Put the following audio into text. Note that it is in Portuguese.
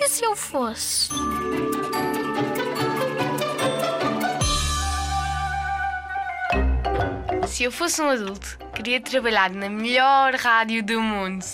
E se eu fosse? Se eu fosse um adulto, queria trabalhar na melhor rádio do mundo.